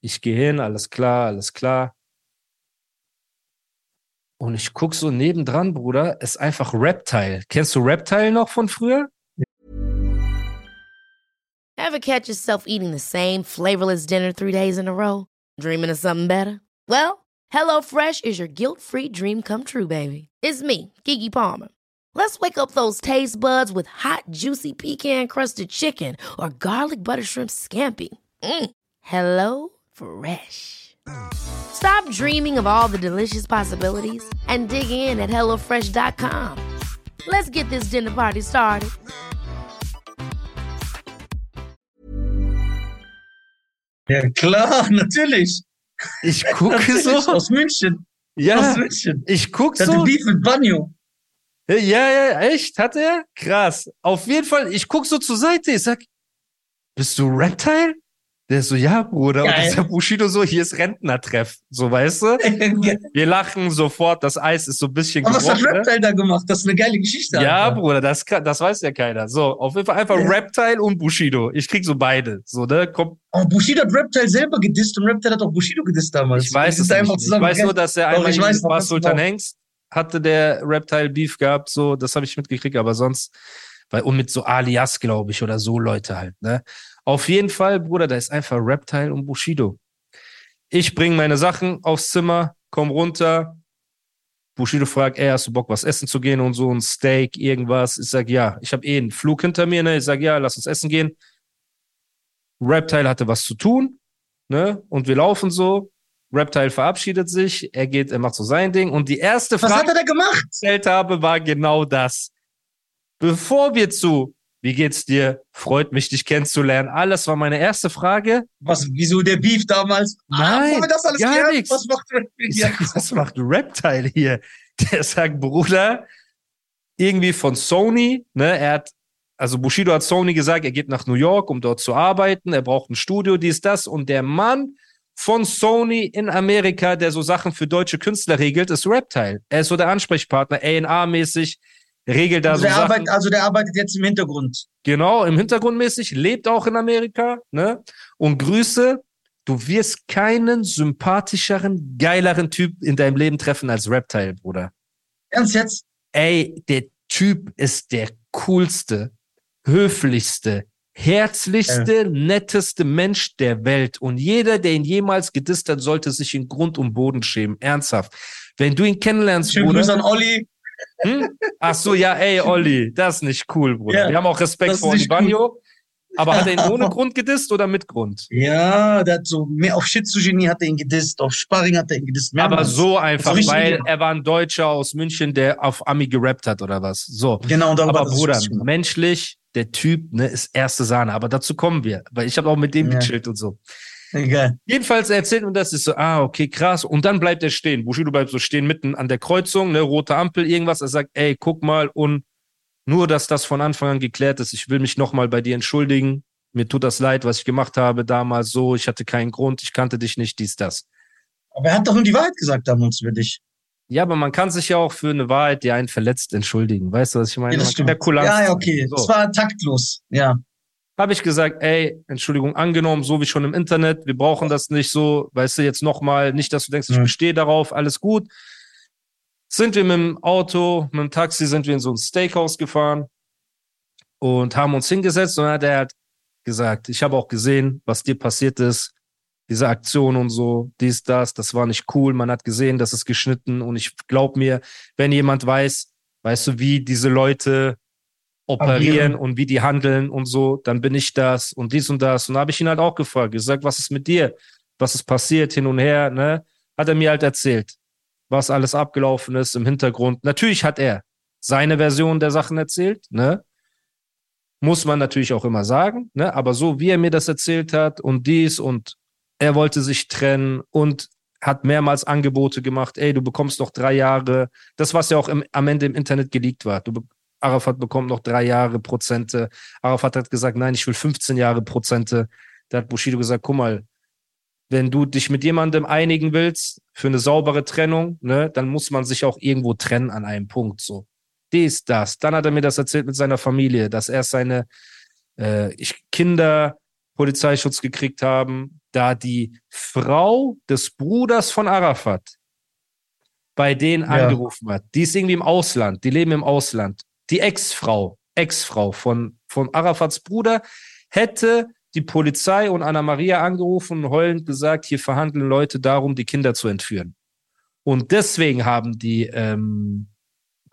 Ich gehe hin, alles klar, alles klar. Und ich guck so nebendran, Bruder, ist einfach Reptile. Kennst du Reptile noch von früher? Ever catch yourself eating the same flavorless dinner three days in a row? Dreaming of something better? Well, HelloFresh is your guilt-free dream come true, baby. It's me, Kiki Palmer. Let's wake up those taste buds with hot, juicy pecan-crusted chicken or garlic butter shrimp scampi. Mm. Hello Fresh. Stop dreaming of all the delicious possibilities and dig in at HelloFresh.com. Let's get this dinner party started. Ja, klar, natürlich. Ich gucke so. Aus München. Ja, Aus München. ich guck Der hatte so. Beef mit Banjo. Ja, ja, echt? Hat er? Krass. Auf jeden Fall, ich guck so zur Seite. Ich sag, bist du Reptile? Der ist so, ja, Bruder. Und Geil. der Bushido so, hier ist Rentnertreff. So, weißt du? Wir lachen sofort. Das Eis ist so ein bisschen Aber was hat gebrochen. ne? Reptile da gemacht? Das ist eine geile Geschichte. Ja, Alter. Bruder, das, kann- das weiß ja keiner. So, auf jeden Fall einfach Ja. Reptile und Bushido. Ich krieg so beide. So, ne? Komm, Aber Bushido hat Reptile selber gedisst und Reptile hat auch Bushido gedisst damals. ich weiß es einfach Ich zusammen weiß nur, dass er Doch, einmal ich weiß noch ganz Sultan. Hengst hatte der Reptile Beef gehabt. So, das habe ich mitgekriegt, aber sonst, weil, und mit so Alias, glaube ich, oder so Leute halt, ne? Auf jeden Fall, Bruder, da ist einfach Reptile und Bushido. Ich bringe meine Sachen aufs Zimmer, komm runter. Bushido fragt, ey, hast du Bock, was essen zu gehen und so, ein Steak, irgendwas? Ich sag, ja. Ich habe eh einen Flug hinter mir, ne? Ich sag, ja, lass uns essen gehen. Reptile hatte was zu tun, ne? Und wir laufen so. Reptile verabschiedet sich, er geht, er macht so sein Ding. Und die erste Frage, die ich gestellt habe, war genau das. Bevor wir zu, wie geht's dir? Freut mich, dich kennenzulernen. Alles war meine erste Frage. Was, wieso der Beef damals? ah, Nein, wir das alles gar nichts. Was macht Reptile hier? sag, was macht Reptile hier? Der sagt, Bruder, irgendwie von Sony, ne, er hat, also Bushido hat Sony gesagt, er geht nach New York, um dort zu arbeiten, er braucht ein Studio, dies, das, und der Mann von Sony in Amerika, der so Sachen für deutsche Künstler regelt, ist Reptile. Er ist so der Ansprechpartner, A&R-mäßig, regelt da Also so der, Sachen. arbeitet, also der arbeitet jetzt im Hintergrund. Genau, im Hintergrund mäßig, lebt auch in Amerika, ne? Und Grüße, du wirst keinen sympathischeren, geileren Typ in deinem Leben treffen als Reptile, Bruder. Ernst jetzt? Ey, der Typ ist der coolste, höflichste, herzlichste, netteste Mensch der Welt. Und jeder, der ihn jemals gedisst hat, sollte sich in Grund und Boden schämen. Ernsthaft. Wenn du ihn kennenlernst, Schönen Bruder. Grüße an Olli. Hm? Ach so, ja, ey, Olli, das ist nicht cool, Bruder. Ja, Wir haben auch Respekt vor Olli. Banjo. Aber hat er ihn ohne Grund gedisst oder mit Grund? Ja, der hat so mehr auf Shit-Genie hat er ihn gedisst, auf Sparring hat er ihn gedisst. Aber mehrmals. so einfach, richtig weil er war ein Deutscher aus München, der auf Ami gerappt hat oder was. So. Genau, darüber Aber er Bruder, menschlich, der Typ, ne, ist erste Sahne. Aber dazu kommen wir. Weil ich habe auch mit dem Ja. gechillt und so. Egal. Jedenfalls er erzählt und das ist so, ah, okay, krass. Und dann bleibt er stehen. Bushido bleibt so stehen mitten an der Kreuzung, ne, rote Ampel, irgendwas. Er sagt, ey, guck mal und nur, dass das von Anfang an geklärt ist. Ich will mich nochmal bei dir entschuldigen. Mir tut das leid, was ich gemacht habe damals so. Ich hatte keinen Grund. Ich kannte dich nicht, dies, das. Aber er hat doch nur die Wahrheit gesagt damals für dich. Ja, aber man kann sich ja auch für eine Wahrheit, die einen verletzt, entschuldigen. Weißt du, was ich meine? Ja, das man stimmt. ja Ja, okay. So. Das war taktlos. Ja. Habe ich gesagt, ey, Entschuldigung angenommen, so wie schon im Internet, wir brauchen das nicht so, weißt du, jetzt nochmal, nicht, dass du denkst, ich Ja. bestehe darauf, alles gut. Sind wir mit dem Auto, mit dem Taxi, sind wir in so ein Steakhouse gefahren und haben uns hingesetzt und dann hat er halt gesagt, ich habe auch gesehen, was dir passiert ist, diese Aktion und so, dies, das, das war nicht cool, man hat gesehen, das ist geschnitten und ich glaub mir, wenn jemand weiß, weißt du, wie diese Leute operieren und wie die handeln und so, dann bin ich das und dies und das. Und da habe ich ihn halt auch gefragt, gesagt, was ist mit dir? Was ist passiert hin und her, ne? Hat er mir halt erzählt, was alles abgelaufen ist im Hintergrund. Natürlich hat er seine Version der Sachen erzählt, ne? Muss man natürlich auch immer sagen, ne? Aber so wie er mir das erzählt hat und dies und er wollte sich trennen und hat mehrmals Angebote gemacht, ey, du bekommst noch drei Jahre. Das, was ja auch im, am Ende im Internet geleakt war. Du, Arafat bekommt noch drei Jahre Prozente. Arafat hat gesagt, nein, ich will 15 Jahre Prozente. Da hat Bushido gesagt, guck mal, wenn du dich mit jemandem einigen willst für eine saubere Trennung, ne, dann muss man sich auch irgendwo trennen an einem Punkt, so. Dies, das. Dann hat er mir das erzählt mit seiner Familie, dass er seine äh, Kinder Polizeischutz gekriegt haben, da die Frau des Bruders von Arafat bei denen Ja. angerufen hat. Die ist irgendwie im Ausland, die leben im Ausland. Die Ex-Frau, Ex-Frau von, von Arafats Bruder hätte die Polizei und Anna Maria angerufen und heulend gesagt, hier verhandeln Leute darum, die Kinder zu entführen. Und deswegen haben die ähm,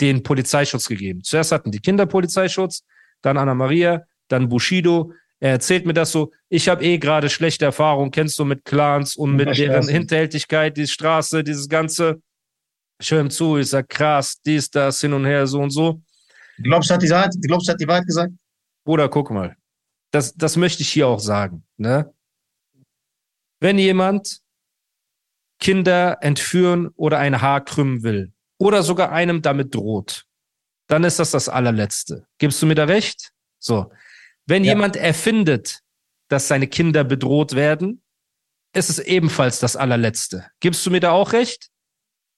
den Polizeischutz gegeben. Zuerst hatten die Kinder Polizeischutz, dann Anna Maria, dann Bushido. Er erzählt mir das so, ich habe eh gerade schlechte Erfahrungen, kennst du mit Clans und mit deren Straße. Hinterhältigkeit, die Straße, dieses ganze. Ich höre ihm zu, ich sag krass, dies, das, hin und her, so und so. Du glaubst, er hat die Wahrheit, du glaubst, hat die Wahrheit gesagt? Bruder, guck mal. Das, das möchte ich hier auch sagen. Ne? Wenn jemand Kinder entführen oder ein Haar krümmen will oder sogar einem damit droht, dann ist das das allerletzte. Gibst du mir da recht? So. Wenn Ja. jemand erfindet, dass seine Kinder bedroht werden, ist es ebenfalls das allerletzte. Gibst du mir da auch recht?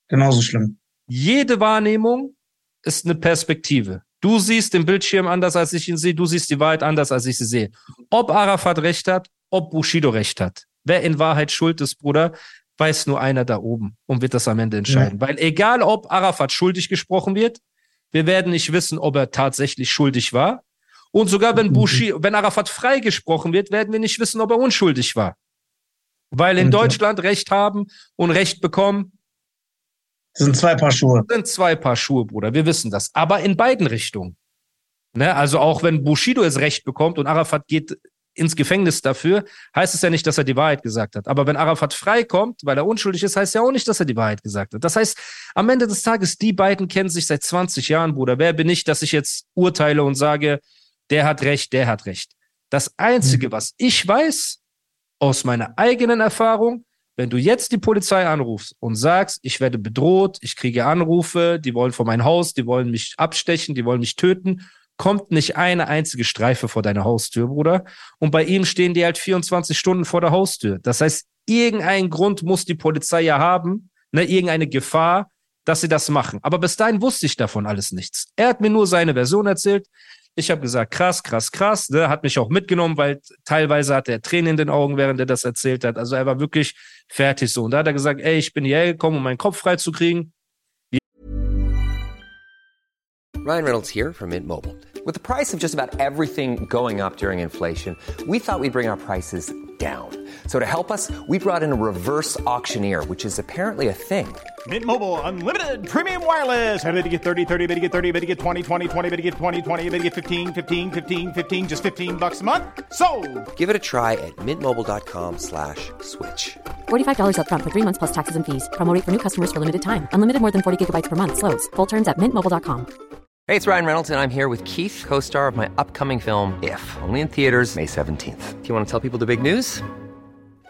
Genauso schlimm. jede Wahrnehmung ist eine Perspektive. Du siehst den Bildschirm anders, als ich ihn sehe. Du siehst die Wahrheit anders, als ich sie sehe. Ob Arafat recht hat, ob Bushido recht hat. Wer in Wahrheit schuld ist, Bruder, weiß nur einer da oben und wird das am Ende entscheiden. Weil egal, ob Arafat schuldig gesprochen wird, wir werden nicht wissen, ob er tatsächlich schuldig war. Und sogar wenn Bushido, wenn Arafat freigesprochen wird, werden wir nicht wissen, ob er unschuldig war. Weil in ja. Deutschland Recht haben und Recht bekommen, Das sind zwei Paar Schuhe. sind zwei Paar Schuhe, Bruder. Wir wissen das. Aber in beiden Richtungen. Ne? Also auch wenn Bushido es recht bekommt und Arafat geht ins Gefängnis dafür, heißt es ja nicht, dass er die Wahrheit gesagt hat. Aber wenn Arafat freikommt, weil er unschuldig ist, heißt ja auch nicht, dass er die Wahrheit gesagt hat. Das heißt, am Ende des Tages, die beiden kennen sich seit 20 Jahren, Bruder. Wer bin ich, dass ich jetzt urteile und sage, der hat recht, der hat recht. Das Einzige, was ich weiß, aus meiner eigenen Erfahrung, wenn du jetzt die Polizei anrufst und sagst, ich werde bedroht, ich kriege Anrufe, die wollen vor mein Haus, die wollen mich abstechen, die wollen mich töten, kommt nicht eine einzige Streife vor deine Haustür, Bruder. Und bei ihm stehen die halt 24 Stunden vor der Haustür. Das heißt, irgendeinen Grund muss die Polizei ja haben, ne, irgendeine Gefahr, dass sie das machen. Aber bis dahin wusste ich davon alles nichts. Er hat mir nur seine Version erzählt. Ich habe gesagt, krass, krass, krass. Ne, hat mich auch mitgenommen, weil teilweise hatte er Tränen in den Augen, während er das erzählt hat. Also er war wirklich fertig so. Und da hat er gesagt, ey, ich bin hierher gekommen, um meinen Kopf freizukriegen. Ryan Reynolds here from Mint Mobile. With the price of just about everything going up during inflation, we thought we'd bring our prices down. So to help us, we brought in a reverse auctioneer, which is apparently a thing. Mint Mobile unlimited premium wireless. Ready to get 30, 30, bit to get 30, bit to get 20, 20, 20, bit to get 20, 20, bit to get 15, 15, 15, 15 just 15 bucks a month. So, Give it a try at mintmobile.com slash switch. $45 upfront for three months plus taxes and fees. Promo for new customers for limited time. Unlimited more than 40 gigabytes per month. Slows. Full terms at mintmobile.com. Hey, it's Ryan Reynolds, and I'm here with Keith, co-star of my upcoming film, If, only in theaters May 17th. Do you want to tell people the big news?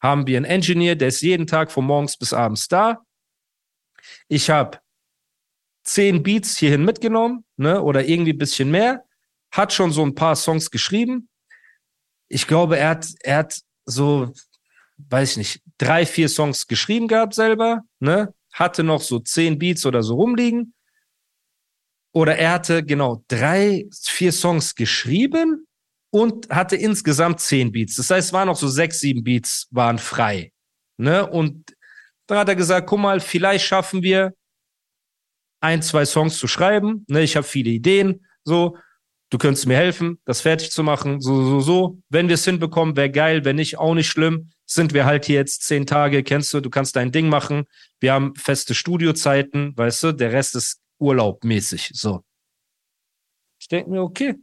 haben wir einen Engineer, der ist jeden Tag von morgens bis abends da. Ich habe zehn Beats hierhin mitgenommen, ne, oder irgendwie ein bisschen mehr. Hat schon so ein paar Songs geschrieben. Ich glaube, er hat, er hat so, weiß ich nicht, drei, vier Songs geschrieben gehabt selber, ne? Hatte noch so zehn Beats oder so rumliegen. Oder er hatte genau drei, vier Songs geschrieben und hatte insgesamt zehn Beats. Das heißt, es waren noch so sechs, sieben Beats waren frei. Ne? Und dann hat er gesagt, guck mal, vielleicht schaffen wir ein, zwei Songs zu schreiben. Ne? Ich habe viele Ideen. So, du könntest mir helfen, das fertig zu machen. So, so, so. Wenn wir es hinbekommen, wäre geil. Wenn nicht, auch nicht schlimm. Sind wir halt hier jetzt zehn Tage, kennst du, du kannst dein Ding machen. Wir haben feste Studiozeiten, weißt du, der Rest ist urlaubmäßig. So. Ich denke mir, okay,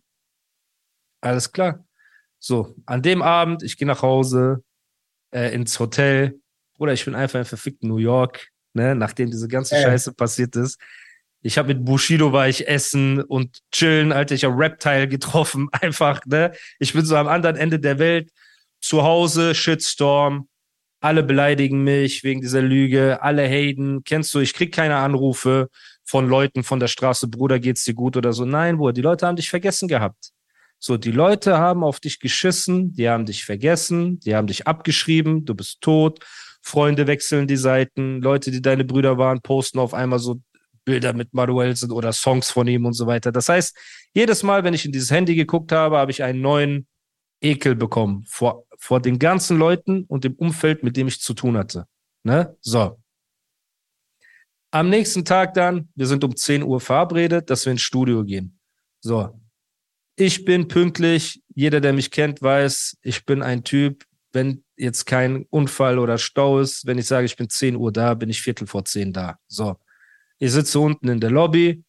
alles klar. So, an dem Abend, ich gehe nach Hause, äh, ins Hotel. Oder ich bin einfach in verfickten New York, ne, nachdem diese ganze Ja. Scheiße passiert ist. Ich habe mit Bushido war ich essen und chillen, Alter. Ich habe Reptile getroffen, einfach, ne. Ich bin so am anderen Ende der Welt, zu Hause, Shitstorm. alle beleidigen mich wegen dieser Lüge, alle haten, kennst du, ich krieg keine Anrufe von Leuten von der Straße, Bruder, geht's dir gut oder so. Nein, Bruder, die Leute haben dich vergessen gehabt. So, die Leute haben auf dich geschissen, die haben dich vergessen, die haben dich abgeschrieben, du bist tot, Freunde wechseln die Seiten, Leute, die deine Brüder waren, posten auf einmal so Bilder mit Manuel sind oder Songs von ihm und so weiter. Das heißt, jedes Mal, wenn ich in dieses Handy geguckt habe, habe ich einen neuen Ekel bekommen vor, vor den ganzen Leuten und dem Umfeld, mit dem ich zu tun hatte. Ne? So. Am nächsten Tag dann, wir sind um 10 Uhr verabredet, dass wir ins Studio gehen. So. Ich bin pünktlich. Jeder, der mich kennt, weiß, ich bin ein Typ, wenn jetzt kein Unfall oder Stau ist, wenn ich sage, ich bin 10 Uhr da, bin ich Viertel vor 10 da. So. Ich sitze unten in der Lobby.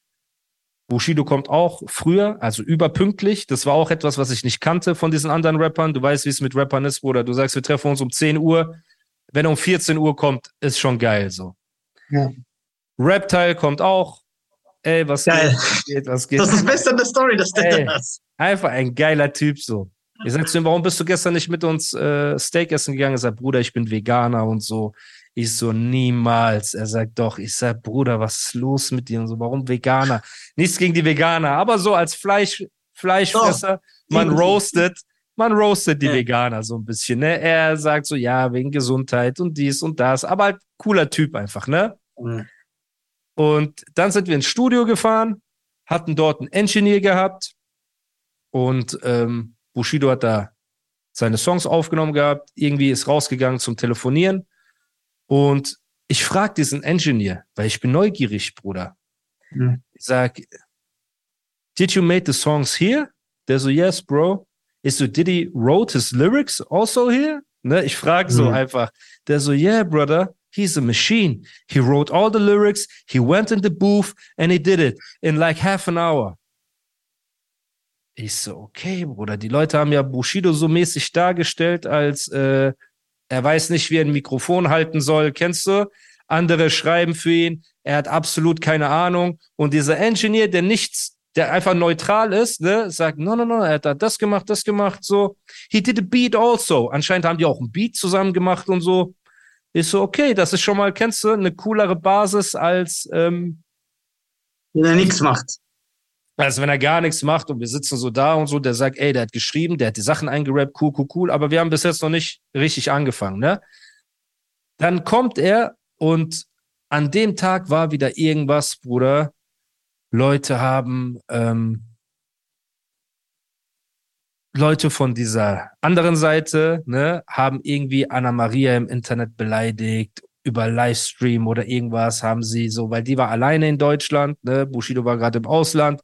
Bushido kommt auch früher, also überpünktlich. Das war auch etwas, was ich nicht kannte von diesen anderen Rappern. Du weißt, wie es mit Rappern ist, Bruder. Du sagst, wir treffen uns um 10 Uhr. Wenn er um 14 Uhr kommt, ist schon geil so. Ja. Rap-Teil kommt auch. Ey, was Geil. geht, was geht? Das ist das Beste an der Story, dass der Ey. da ist. Einfach ein geiler Typ so. Ich sag zu ihm, warum bist du gestern nicht mit uns äh, Steak essen gegangen? Er sagt, Bruder, ich bin Veganer und so. Ich so, niemals. Er sagt, doch. Ich sag, Bruder, was ist los mit dir und so? Warum Veganer? Nichts gegen die Veganer, aber so als Fleisch, Fleischfresser, man Ebenso. roastet, man roastet die Ja. Veganer so ein bisschen, ne? Er sagt so, ja, wegen Gesundheit und dies und das, aber halt cooler Typ einfach, ne? Mhm. Und dann sind wir ins Studio gefahren, hatten dort einen Engineer gehabt und ähm, Bushido hat da seine Songs aufgenommen gehabt, irgendwie ist rausgegangen zum Telefonieren und ich frage diesen Engineer, weil ich bin neugierig, Bruder. Mhm. Ich sag, did you make the songs here? Der so, yes, bro. Ich so, did he wrote his lyrics also here? Ne, ich frage so Mhm. einfach. Der so, yeah, brother, he's a machine. He wrote all the lyrics, he went in the booth and he did it in like half an hour. Ich so, okay, Bruder. Die Leute haben ja Bushido so mäßig dargestellt, als äh, er weiß nicht, wie er ein Mikrofon halten soll. Kennst du? Andere schreiben für ihn, er hat absolut keine Ahnung. Und dieser Engineer, der nichts, der einfach neutral ist, ne, sagt, no, no, no, er hat da das gemacht, das gemacht, so. He did a beat also. Anscheinend haben die auch ein Beat zusammen gemacht und so. Ist so, okay, das ist schon mal, kennst du, eine coolere Basis als, ähm, Wenn er nichts macht. also wenn er gar nichts macht und wir sitzen so da und so, der sagt, ey, der hat geschrieben, der hat die Sachen eingerappt, cool, cool, cool, aber wir haben bis jetzt noch nicht richtig angefangen, ne? Dann kommt er und an dem Tag war wieder irgendwas, Bruder. Leute haben, ähm, Leute von dieser anderen Seite, ne, haben irgendwie Anna Maria im Internet beleidigt, über Livestream oder irgendwas haben sie so, weil die war alleine in Deutschland, ne, Bushido war gerade im Ausland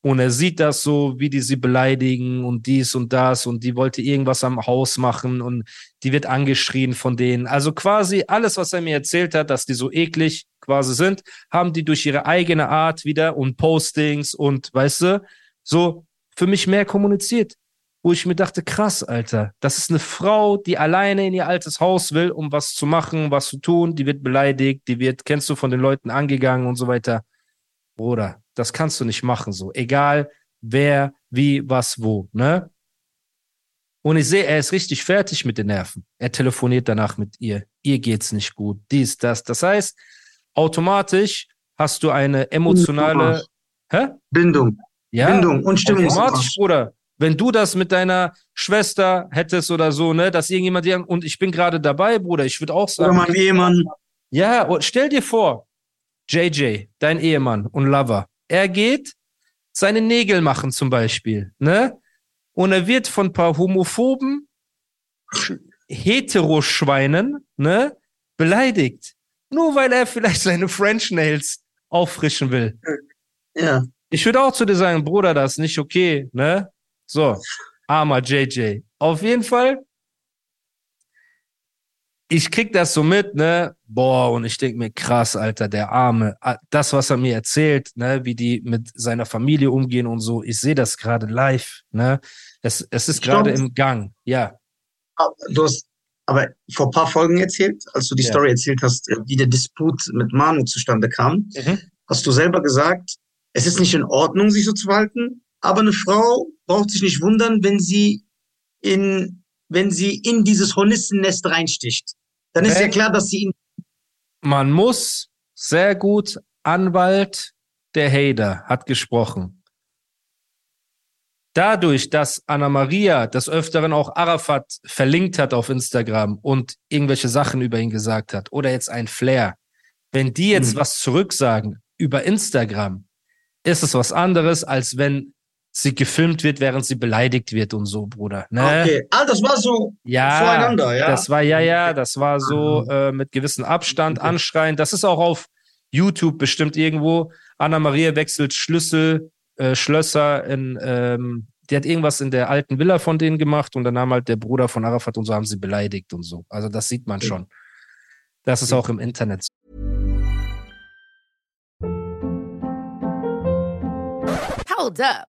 und er sieht das so, wie die sie beleidigen und dies und das und die wollte irgendwas am Haus machen und die wird angeschrien von denen. Also quasi alles, was er mir erzählt hat, dass die so eklig quasi sind, haben die durch ihre eigene Art wieder und Postings und weißt du, so für mich mehr kommuniziert wo ich mir dachte, krass, Alter, das ist eine Frau, die alleine in ihr altes Haus will, um was zu machen, was zu tun, die wird beleidigt, die wird, kennst du, von den Leuten angegangen und so weiter. Bruder, das kannst du nicht machen, so. Egal, wer, wie, was, wo, ne? Und ich sehe, er ist richtig fertig mit den Nerven. Er telefoniert danach mit ihr. Ihr geht's nicht gut. Dies, das. Das heißt, automatisch hast du eine emotionale, hä? Bindung. Ja, Bindung und Stimmungsmache. automatisch, Bruder. Wenn du das mit deiner Schwester hättest oder so, ne, dass irgendjemand dir, und ich bin gerade dabei, Bruder, ich würde auch Oder sagen, mein Ehemann. ja, stell dir vor, JJ, dein Ehemann und Lover, er geht seine Nägel machen zum Beispiel, ne? Und er wird von ein paar homophoben Sch- Heteroschweinen, ne, beleidigt. Nur weil er vielleicht seine French Nails auffrischen will. Ja. Ich würde auch zu dir sagen, Bruder, das ist nicht okay, ne? So, armer JJ. Auf jeden Fall, ich krieg das so mit, ne? Boah, und ich denk mir, krass, Alter, der Arme. Ah, Das, was er mir erzählt, ne, wie die mit seiner Familie umgehen und so, ich sehe das gerade live, ne? Es, es ist gerade im Gang, ja. Aber Du hast aber vor ein paar Folgen erzählt, als du die Ja. Story erzählt hast, äh, wie der Disput mit Manu zustande kam, Mhm. hast du selber gesagt, es ist nicht in Ordnung, sich so zu verhalten, aber eine Frau braucht sich nicht wundern, wenn sie in, wenn sie in dieses Hornissennest reinsticht. dann ist Wenn- ja klar, dass sie ihn. Man muss sehr gut, Anwalt der Hader hat gesprochen. Dadurch, dass Anna Maria des Öfteren auch Arafat verlinkt hat auf Instagram und irgendwelche Sachen über ihn gesagt hat, oder jetzt ein Flair, wenn die jetzt Mhm. was zurücksagen über Instagram, ist es was anderes, als wenn sie gefilmt wird, während sie beleidigt wird und so, Bruder. Ne? Okay. Ah, das war so Ja, voreinander, ja. das war ja, ja, das war so Ah. äh, mit gewissem Abstand anschreien. Das ist auch auf YouTube bestimmt irgendwo. Anna Maria wechselt Schlüssel, äh, Schlösser in, ähm, die hat irgendwas in der alten Villa von denen gemacht und dann nahm halt der Bruder von Arafat und so haben sie beleidigt und so. Also das sieht man schon. Das ist auch im Internet so. Hold up.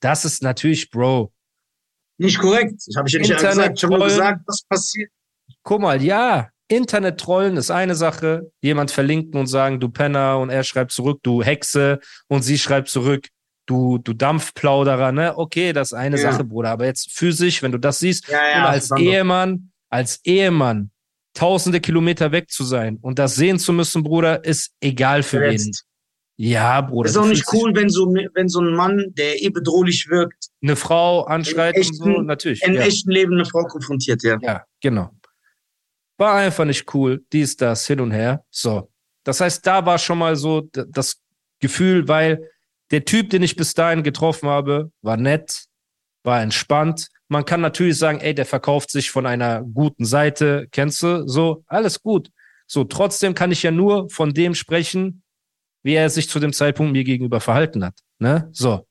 Das ist natürlich, Bro. nicht korrekt. Ich habe ich ja nicht Internet gesagt. Nur trollen. gesagt, was passiert. Guck mal, ja, Internet-Trollen ist eine Sache. Jemand verlinken und sagen, du Penner, und er schreibt zurück, du Hexe, und sie schreibt zurück, du, du Dampfplauderer, ne? Okay, das ist eine Ja. Sache, Bruder. Aber jetzt physisch, wenn du das siehst, Ja, ja, und als Ehemann, als Ehemann, tausende Kilometer weg zu sein und das sehen zu müssen, Bruder, ist egal für wen. verletzt. Ja, Bruder. Ist auch nicht cool, wenn so, wenn so ein Mann, der eh bedrohlich wirkt, Eine Frau anschreit Im und so, echten- natürlich. im ja. echten Leben eine Frau konfrontiert, ja. Ja, genau. War einfach nicht cool, dies, das, hin und her. So. Das heißt, da war schon mal so das Gefühl, weil der Typ, den ich bis dahin getroffen habe, war nett, war entspannt. Man kann natürlich sagen, ey, der verkauft sich von einer guten Seite, kennst du? So, alles gut. So, trotzdem kann ich ja nur von dem sprechen, wie er sich zu dem Zeitpunkt mir gegenüber verhalten hat. Ne? So.